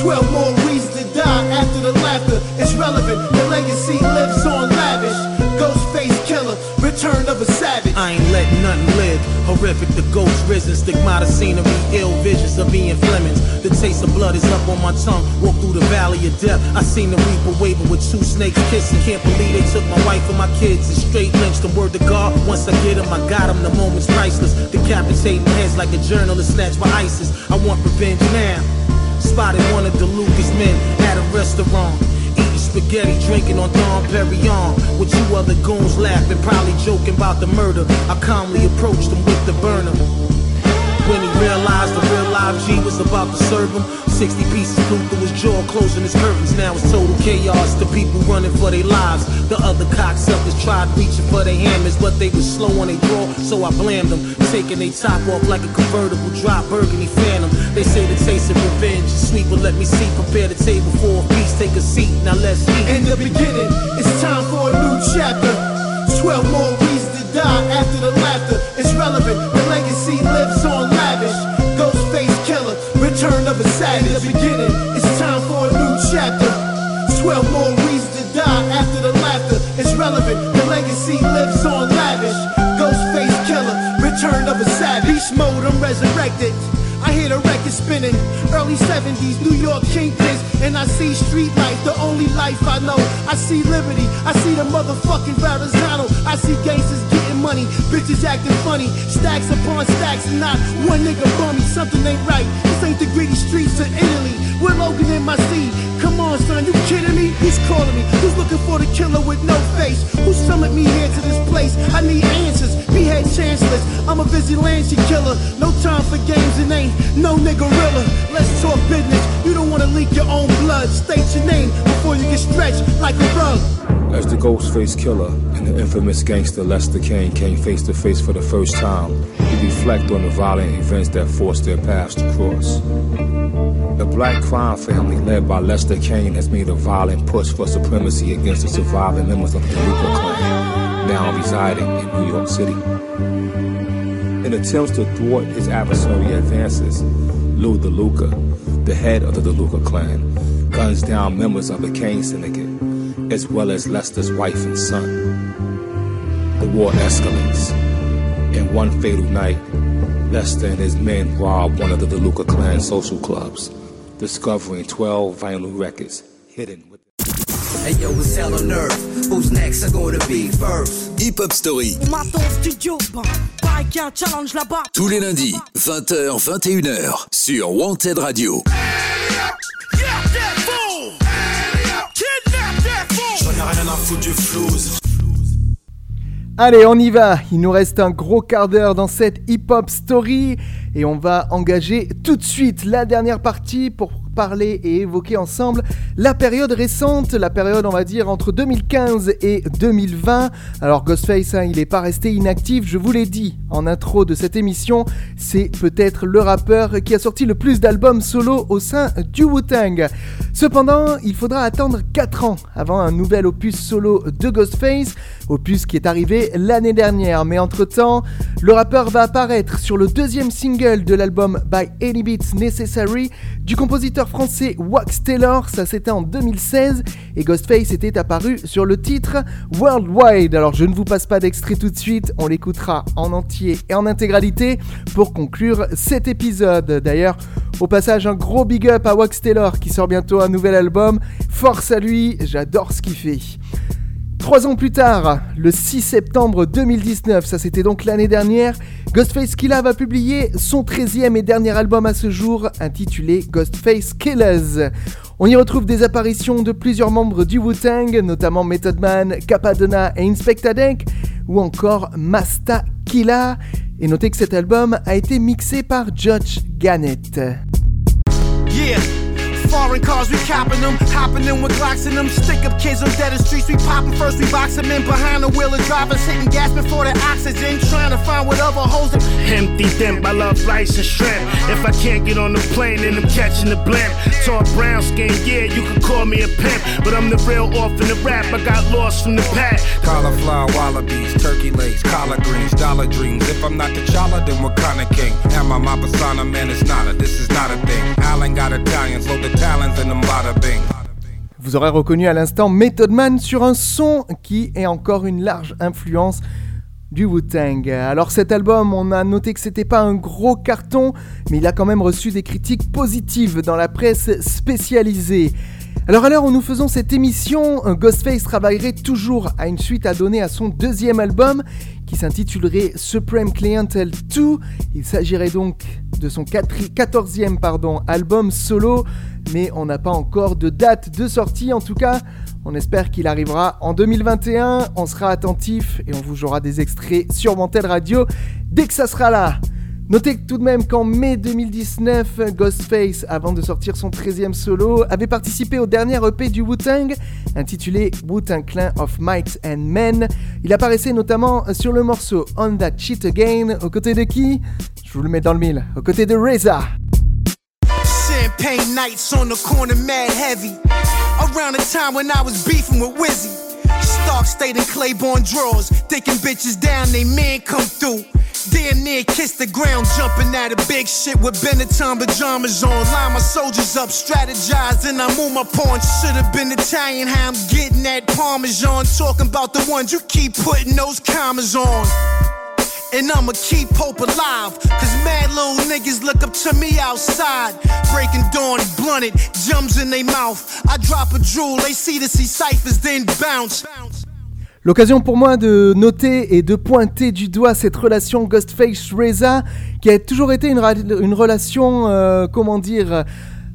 12 more reasons to die after the laughter. It's relevant, the legacy lives on lavish. Ghostface killer, return of a savage. I ain't letting nothing live. Horrific, the ghost risen, stigmata scenery, ill visions of Ian Flemings. The taste of blood is up on my tongue. Walk through the valley of death. I seen the reaper waving with two snakes kissing. Can't believe they took my wife and my kids and straight lynched them. Word to God, once I get them, I got them. The moment's priceless. Decapitating heads like a journalist snatched by ISIS. I want revenge now. Spotted one of the Lucas men at a restaurant. Eating spaghetti, drinking on Dom Perignon. With two other goons laughing, probably joking about the murder. I calmly approached him with the burner. When he realized the real live G was about to serve him, 60 pieces flew through his jaw, closing his curtains. Now it's total chaos. The people running for their lives. The other cocksuckers tried reaching for their hammers, but they were slow on their draw, so I blamed them. Taking their top off like a convertible drop burgundy phantom. They say the taste of revenge is sweet, but let me see. Prepare the table for a feast. Take a seat. Now let's eat. In the beginning, it's time for a new chapter. 12 more to die after the laughter. It's relevant, the legacy lives on lavish. Ghostface killer, return of a savage. The beginning, it's time for a new chapter. 12 more reasons to die after the laughter. It's relevant, the legacy lives on lavish. Ghostface killer, return of a savage. Beast mode, I'm resurrected. I hear the record spinning. Early 70s, New York kingpins. And I see street life, the only life I know. I see liberty, I see the motherfucking Verrazano. I see gangsters money, bitches acting funny. Stacks upon stacks, and not one nigga bummy. Something ain't right. This ain't the gritty streets of Italy. We're Logan in my seat. Come on, son, you kidding me? Who's calling me? Who's looking for the killer with no face? Who summoned me here to this place? I need answers. Behead chancellors. I'm a vigilante killer. No time for games and ain't no niggerilla. Let's talk business. You don't wanna leak your own blood. State your name before you get stretched like a rug. As the Ghostface Killer and the infamous gangster Lester Kane came face to face for the first time, he reflect on the violent events that forced their paths to cross. Black crime family led by Lester Kane has made a violent push for supremacy against the surviving members of the DeLuca clan, now residing in New York City. In attempts to thwart his adversary advances, Lou DeLuca, the head of the DeLuca clan, guns down members of the Kane syndicate, as well as Lester's wife and son. The war escalates. In one fatal night, Lester and his men rob one of the DeLuca clan social clubs, discovering 12 vinyl records hidden with Hey yo, it's hell on earth. Who's next? Are gonna be first? Hip Hop Story, On m'attend au studio, bah, qu'il y a un challenge là-bas. tous les lundis, 20h, 21h, sur Wanted Radio. J'en ai rien à foutre du flouze. Allez, on y va. Il nous reste un gros quart d'heure dans cette hip-hop story et on va engager tout de suite la dernière partie pour parler et évoquer ensemble la période récente, la période on va dire entre 2015 et 2020. Alors Ghostface, hein, il n'est pas resté inactif, je vous l'ai dit en intro de cette émission, c'est peut-être le rappeur qui a sorti le plus d'albums solo au sein du Wu-Tang. Cependant, il faudra attendre 4 ans avant un nouvel opus solo de Ghostface, opus qui est arrivé l'année dernière. Mais entre-temps, le rappeur va apparaître sur le deuxième single de l'album By Any Beats Necessary du compositeur français Wax Taylor, ça c'était en 2016, et Ghostface était apparu sur le titre Worldwide. Alors je ne vous passe pas d'extrait tout de suite, on l'écoutera en entier et en intégralité pour conclure cet épisode. D'ailleurs, au passage, un gros big up à Wax Taylor qui sort bientôt un nouvel album. Force à lui, j'adore ce qu'il fait. Trois ans plus tard, le 6 septembre 2019, ça c'était donc l'année dernière, Ghostface Killah va publier son 13e et dernier album à ce jour, intitulé Ghostface Killers. On y retrouve des apparitions de plusieurs membres du Wu-Tang, notamment Method Man, Capadonna et Inspector Deck, ou encore Masta Killa. Et notez que cet album a été mixé par Judge Gannett. Foreign cars, we copping them. Hopping them with Glocks in them. Stick up kids on dead streets. We popping first, we box them in. Behind the wheel of drivers, hitting gas before the oxygen. Trying to find whatever holes them. Empty them, I love rice and shrimp. If I can't get on the plane, then I'm catching the blimp. Tall brown skin, yeah, you can call me a pimp. But I'm the real off in the rap, I got lost from the pack. Cauliflower, wallabies, turkey legs, collard greens, dollar dreams. If I'm not the Chala, then what kind of king? Am I my persona? Man, it's not a, this is not a thing. Allen got Italians, load the Vous aurez reconnu à l'instant Method Man sur un son qui est encore une large influence du Wu-Tang. Alors cet album, on a noté que c'était pas un gros carton, mais il a quand même reçu des critiques positives dans la presse spécialisée. Alors à l'heure où nous faisons cette émission, Ghostface travaillerait toujours à une suite à donner à son deuxième album qui s'intitulerait Supreme Clientele 2. Il s'agirait donc de son 14e pardon, album solo, mais on n'a pas encore de date de sortie. En tout cas, on espère qu'il arrivera en 2021. On sera attentif et on vous jouera des extraits sur Mantel Radio dès que ça sera là. Notez tout de même qu'en mai 2019, Ghostface, avant de sortir son 13e solo, avait participé au dernier EP du Wu-Tang, intitulé Wu-Tang Clan of Might and Men. Il apparaissait notamment sur le morceau On That Shit Again, aux côtés de qui? Je vous le mets dans le mille, aux côtés de Reza. Champagne nights on the corner, mad heavy. Around the time when I was beefing with Wizzy. Stark stayed in Claiborne drawers, thinking bitches down, they man come through. Damn near kiss the ground, jumping at a big shit with Benetton pajamas on. Line my soldiers up, strategize, and I move my pawn. Should've been Italian, how I'm getting that Parmesan. Talking about the ones you keep putting those commas on. And I'ma keep hope alive. Cause mad little niggas look up to me outside. Breaking dawn, blunted, jumps in they mouth. I drop a jewel, they see the see ciphers, then bounce. L'occasion pour moi de noter et de pointer du doigt cette relation Ghostface-Reza qui a toujours été une, une relation, euh, comment dire,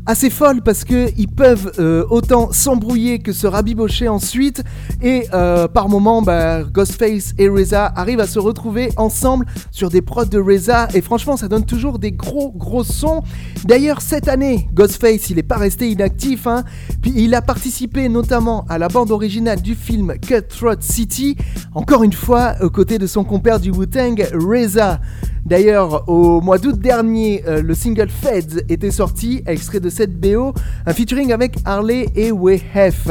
assez folle parce que ils peuvent euh, autant s'embrouiller que se rabibocher ensuite. Et euh, par moment bah, Ghostface et Reza arrivent à se retrouver ensemble sur des prods de Reza. Et franchement ça donne toujours des gros gros sons. D'ailleurs cette année Ghostface il est pas resté inactif hein, puis il a participé notamment à la bande originale du film Cutthroat City. Encore une fois aux côtés de son compère du Wu-Tang Reza. D'ailleurs, au mois d'août dernier, euh, le single Feds était sorti, extrait de cette BO, un featuring avec Harley et Wehef.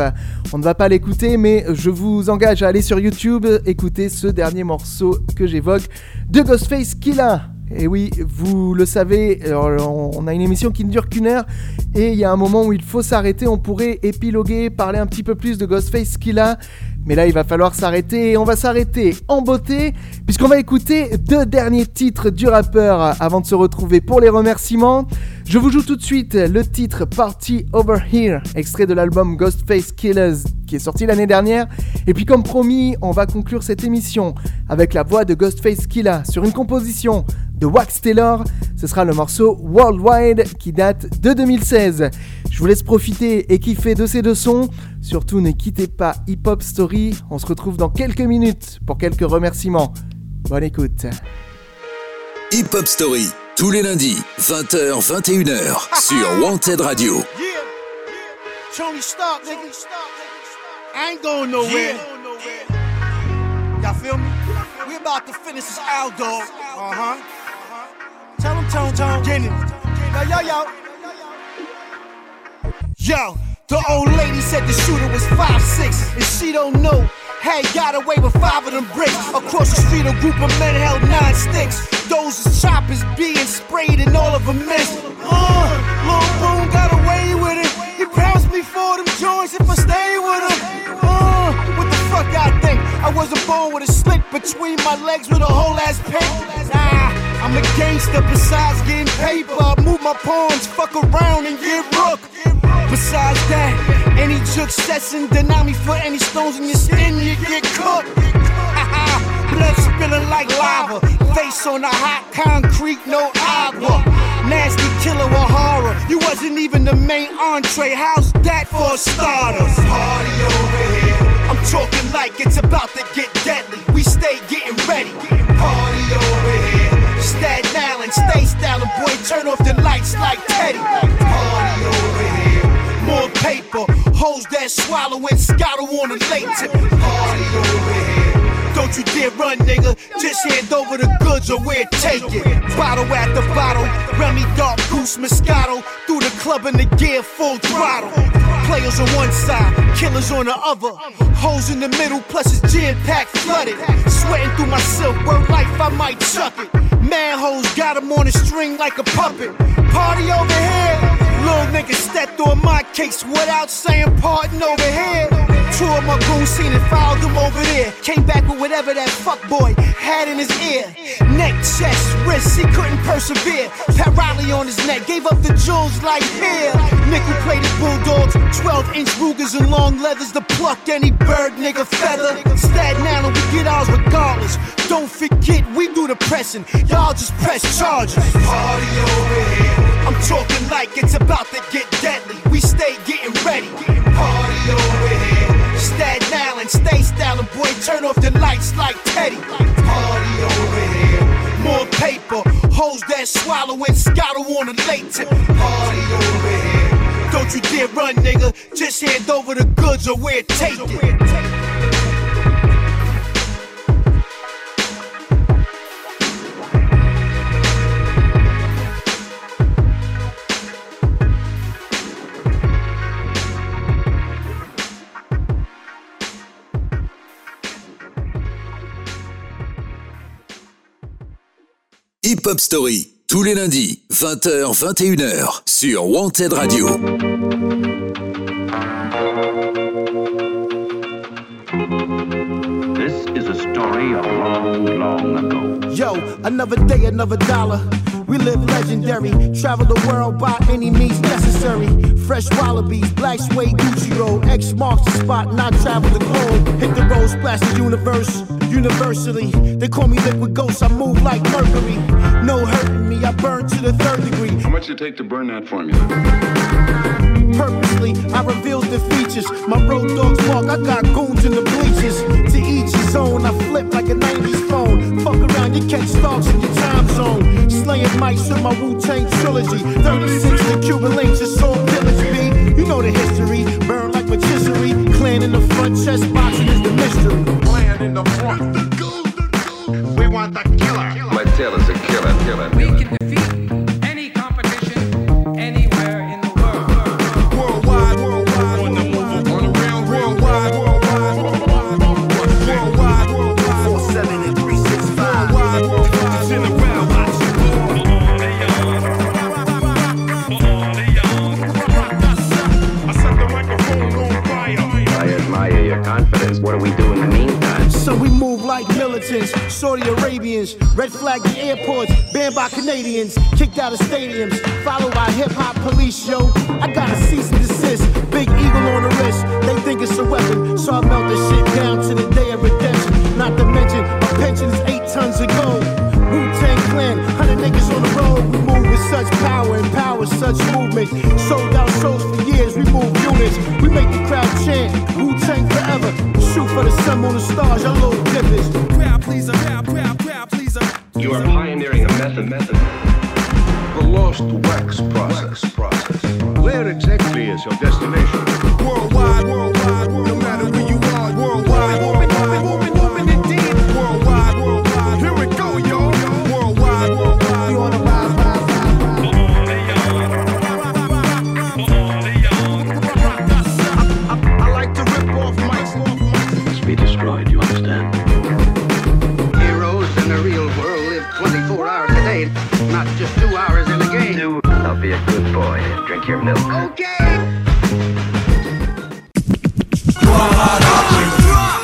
On ne va pas l'écouter, mais je vous engage à aller sur YouTube, écouter ce dernier morceau que j'évoque de Ghostface Killa. Et oui, vous le savez, on a une émission qui ne dure qu'une heure et il y a un moment où il faut s'arrêter. On pourrait épiloguer, parler un petit peu plus de Ghostface Killa. Mais là, il va falloir s'arrêter et on va s'arrêter en beauté puisqu'on va écouter deux derniers titres du rappeur avant de se retrouver pour les remerciements. Je vous joue tout de suite le titre Party Over Here, extrait de l'album Ghostface Killers qui est sorti l'année dernière. Et puis comme promis, on va conclure cette émission avec la voix de Ghostface Killa sur une composition de Wax Taylor. Ce sera le morceau Worldwide qui date de 2016. Je vous laisse profiter et kiffer de ces deux sons. Surtout ne quittez pas Hip Hop Story. On se retrouve dans quelques minutes pour quelques remerciements. Bonne écoute. Hip Hop Story, tous les lundis, 20h, 21h, sur Wanted Radio. Yeah. Tony Stark, nigga. I ain't going nowhere. Y'all feel me? We about to finish this out, dog. Uh huh. Tell him, Tone, Tone, get it. Yo, yo, yo. Yo, the old lady said the shooter was five six, and she don't know. Hey, got away with five of them bricks. Across the street, a group of men held nine sticks. Those choppers being sprayed and all of them missed. Uh, Lil Boone got away with it. He pounced me for them joints if I stay with him. Uh, what the fuck I think? I wasn't born with a slit between my legs with a whole ass pink. Nah, I'm a gangster besides getting paper. I Move my pawns, fuck around and get rook. Besides that, any jook session deny me for any stones in your skin, you get cooked. Blood spilling like lava, face on the hot concrete, no agua. Nasty killer or horror, you wasn't even the main entree. How's that for starters? Party over here. I'm talking like it's about to get deadly. We stay getting ready. Party over here. Staten Island, stay styling, boy. Turn off the lights like Teddy. Party over here swallow and scottle on the late tip. Party over here. Don't you dare run, nigga. Just hand over the goods or we'll take it. Bottle after bottle, Remy Dark Goose Moscato. Through the club and the gear full throttle. Players on one side, killers on the other. Holes in the middle, plus it's jam packed flooded. Sweating through my silk, word life, I might chuck it. Man, Manholes got 'em on a string like a puppet. Party over here. Little nigga stepped on my case without saying pardon over here. Of my goons seen it, fouled him over there. Came back with whatever that fuck boy had in his ear. Neck, chest, wrist, he couldn't persevere. Pat Riley on his neck, gave up the jewels like here. Nickel plated bulldogs, 12 inch Rugers and long leathers to pluck any bird nigga feather. Staten Island, we get ours regardless. Don't forget, we do the pressing. Y'all just press charges. Party over here. I'm talking like it's about to get deadly. We stay getting ready. Stay styling, boy. Turn off the lights like Teddy. Party over here. More paper, hoes that swallow and scottle on a late tip. Party over here. Don't you dare run, nigga. Just hand over the goods or we're take Hip Hop Story, tous les lundis, 20h, 21h, sur Wanted Radio. This is a story of long, long ago. Yo, another day, another dollar. We live legendary. Travel the world by any means necessary. Fresh wallabies, black suede Gucci roll. X marks the spot, and I travel the globe. Hit the road, splash the universe. Universally, they call me liquid ghost. I move like mercury. No hurting me, I burn to the third degree. How much did it take to burn that formula? Purposely, I reveal the features. My road dogs walk, I got goons in the bleachers. To each his own, I flip like a 90s phone. Fuck around, you catch stalks in your time zone. Slaying mics with my Wu Tang trilogy. 36, the Cuban links, it's all pillage, B. You know the history, burn like rotisserie. Clan in the front, chest boxing is the mystery. Clan in the front. We want the killer. My tail is a killer, killer. We red flag the airports, banned by Canadians, kicked out of stadiums, followed by hip hop police, yo. I got a cease and desist, big eagle on the wrist. They think it's a weapon, so I melt this shit down to the day of redemption. Not to mention, my pension is eight tons of gold. Wu Tang Clan, hundred niggas on the road. We move with such power and power, such movement. Sold out shows for years, we move units. We make the crowd chant, Wu Tang forever. Shoot for the sun, on the stars, y'all little dippers. Crowd pleaser, crowd, crowd. You are pioneering a method, method. The lost wax process. process. Where exactly is your destination? Worldwide, worldwide, no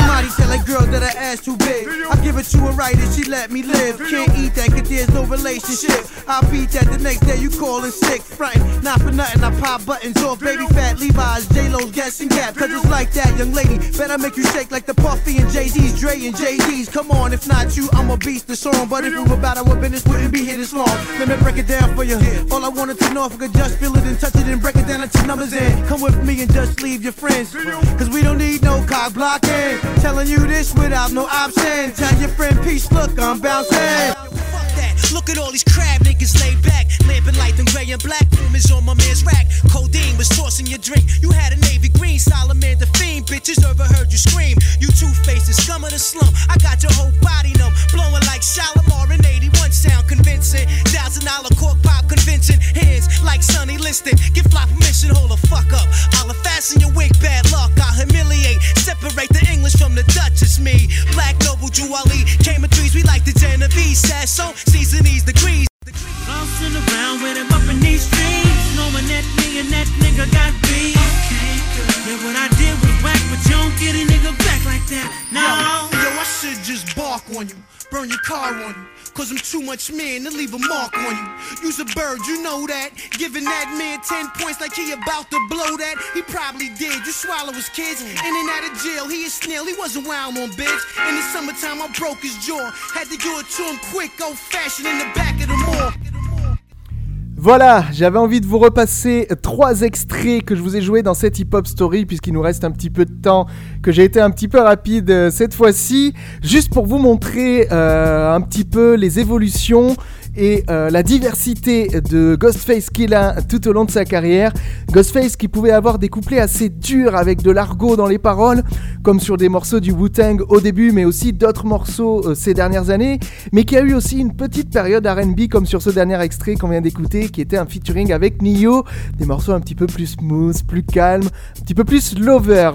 When the Remy's in the system. Somebody tell a girl that her ass too big. I give it to her right and she let me live. Can't eat that cause there's no relationship. I'll beat that the next day you callin' sick. Frontin', not for nothing, I pop buttons off baby fat Levi's, J-Lo's guessing gap. Cause it's like that, young lady. Better make you shake like the Puffy and Jay-Z's, Dre and Jay-Z's. Come on, if not you, I'm a beast the song. But if we were about our business, wouldn't be here this long. Let me break it down for you. All I wanted to know if I could just feel it and touch it and break it down into numbers in. Come with me and just leave your friends. Cause we don't need no cock blocking. Telling you this without no option. Tell your friend peace, look, I'm bouncing. Look at all these crab niggas laid back. Lamping light and gray and black. Rumors on my man's rack. Codeine was tossing your drink. You had a navy green. Solomon the fiend. Bitches ever heard you scream. You two faces, scum of the slum. I got your whole body numb. Blowing like Shalimar in 81 sound convincing. Thousand dollar cork pop convincing. Hands like Sonny Liston. Give fly permission, hold the fuck up. I'll fasten your wig, bad luck. I'll humiliate. Separate the English from the Dutch. It's me. Black Noble Juwali. Came in threes. We like the Genovese. Sasso. Season these degrees. Bouncing around with him up in these streets, knowing that me and that nigga got beef. Yeah, what I did was whack, but you don't get a nigga back like that. No. Yo, I should just bark on you, burn your car on you. Cause I'm too much man to leave a mark on you. You's a bird, you know that. Giving that man 10 points like he about to blow that. He probably did. You swallow his kids. In and out of jail, he is snail. He wasn't wild on bitch. In the summertime, I broke his jaw. Had to do it to him quick, old fashioned in the back of the mall. Voilà, j'avais envie de vous repasser trois extraits que je vous ai joués dans cette hip-hop story, puisqu'il nous reste un petit peu de temps, que j'ai été un petit peu rapide euh, cette fois-ci, juste pour vous montrer euh, un petit peu les évolutions et euh, la diversité de Ghostface Killah tout au long de sa carrière. Ghostface qui pouvait avoir des couplets assez durs avec de l'argot dans les paroles, comme sur des morceaux du Wu-Tang au début, mais aussi d'autres morceaux euh, ces dernières années, mais qui a eu aussi une petite période RB comme sur ce dernier extrait qu'on vient d'écouter, qui était un featuring avec Nio, des morceaux un petit peu plus smooth, plus calmes, un petit peu plus lover.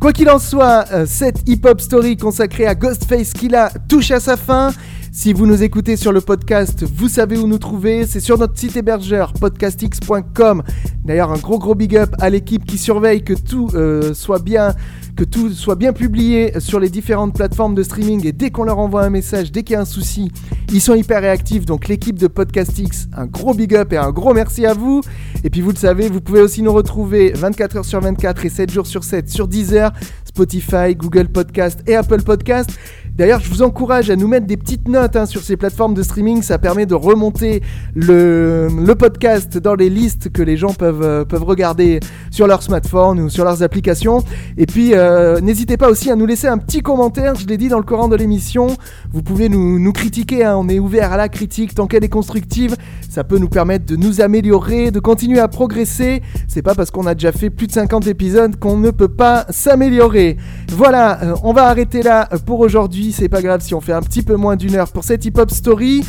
Quoi qu'il en soit, euh, cette hip-hop story consacrée à Ghostface Killah touche à sa fin. Si vous nous écoutez sur le podcast, vous savez où nous trouver. C'est sur notre site hébergeur podcastx.com. D'ailleurs, un gros gros big up à l'équipe qui surveille que tout euh, soit bien que tout soit bien publié sur les différentes plateformes de streaming et dès qu'on leur envoie un message, dès qu'il y a un souci, ils sont hyper réactifs. Donc l'équipe de Podcastix, un gros big up et un gros merci à vous. Et puis vous le savez, vous pouvez aussi nous retrouver 24 heures sur 24 et 7 jours sur 7 sur Deezer, Spotify, Google Podcast et Apple Podcast. D'ailleurs, je vous encourage à nous mettre des petites notes hein, sur ces plateformes de streaming. Ça permet de remonter le, podcast dans les listes que les gens peuvent, euh, peuvent regarder sur leur smartphone ou sur leurs applications. Et puis, euh, n'hésitez pas aussi à nous laisser un petit commentaire. Je l'ai dit dans le courant de l'émission. Vous pouvez nous, nous critiquer. hein. On est ouvert à la critique tant qu'elle est constructive. Ça peut nous permettre de nous améliorer, de continuer à progresser. C'est pas parce qu'on a déjà fait plus de 50 épisodes qu'on ne peut pas s'améliorer. Voilà, euh, on va arrêter là pour aujourd'hui. C'est pas grave si on fait un petit peu moins d'une heure pour cette hip-hop story.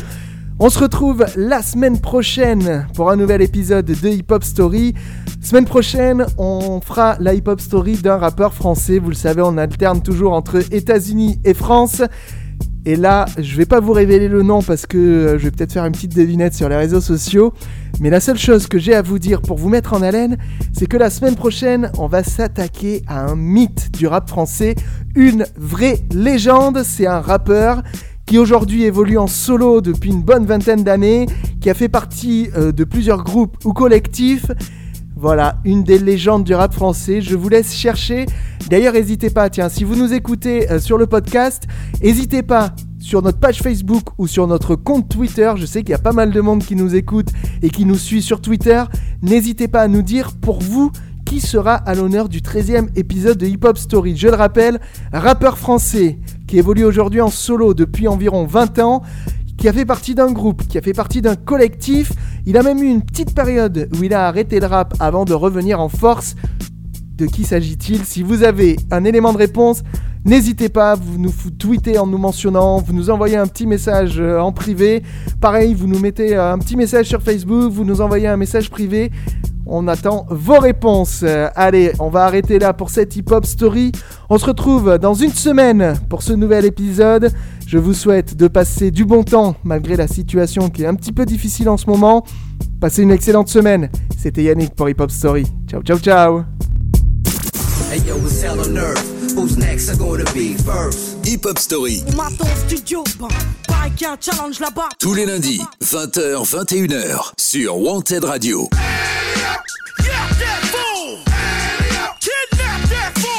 On se retrouve la semaine prochaine pour un nouvel épisode de Hip Hop Story. Semaine prochaine, on fera la hip hop story d'un rappeur français. Vous le savez, on alterne toujours entre États-Unis et France. Et là, je vais pas vous révéler le nom parce que euh, je vais peut-être faire une petite devinette sur les réseaux sociaux. Mais la seule chose que j'ai à vous dire pour vous mettre en haleine, c'est que la semaine prochaine, on va s'attaquer à un mythe du rap français, une vraie légende. C'est un rappeur qui aujourd'hui évolue en solo depuis une bonne vingtaine d'années, qui a fait partie euh, de plusieurs groupes ou collectifs. Voilà, une des légendes du rap français. Je vous laisse chercher. D'ailleurs, n'hésitez pas, tiens, si vous nous écoutez euh, sur le podcast, n'hésitez pas sur notre page Facebook ou sur notre compte Twitter. Je sais qu'il y a pas mal de monde qui nous écoute et qui nous suit sur Twitter. N'hésitez pas à nous dire pour vous qui sera à l'honneur du 13e épisode de Hip Hop Story. Je le rappelle, rappeur français qui évolue aujourd'hui en solo depuis environ 20 ans qui a fait partie d'un groupe, qui a fait partie d'un collectif. Il a même eu une petite période où il a arrêté le rap avant de revenir en force. De qui s'agit-il? Si vous avez un élément de réponse, n'hésitez pas, vous nous tweetez en nous mentionnant, vous nous envoyez un petit message euh, en privé. Pareil, vous nous mettez euh, un petit message sur Facebook, vous nous envoyez un message privé. On attend vos réponses. Euh, allez, on va arrêter là pour cette hip-hop story. On se retrouve dans une semaine pour ce nouvel épisode. Je vous souhaite de passer du bon temps malgré la situation qui est un petit peu difficile en ce moment. Passez une excellente semaine. C'était Yannick pour Hip Hop Story. Ciao, ciao, ciao. Hip Hop Story. Tous les lundis, 20h, 21h, sur Wanted Radio.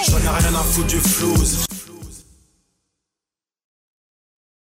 J'en ai rien à foutre du flouze.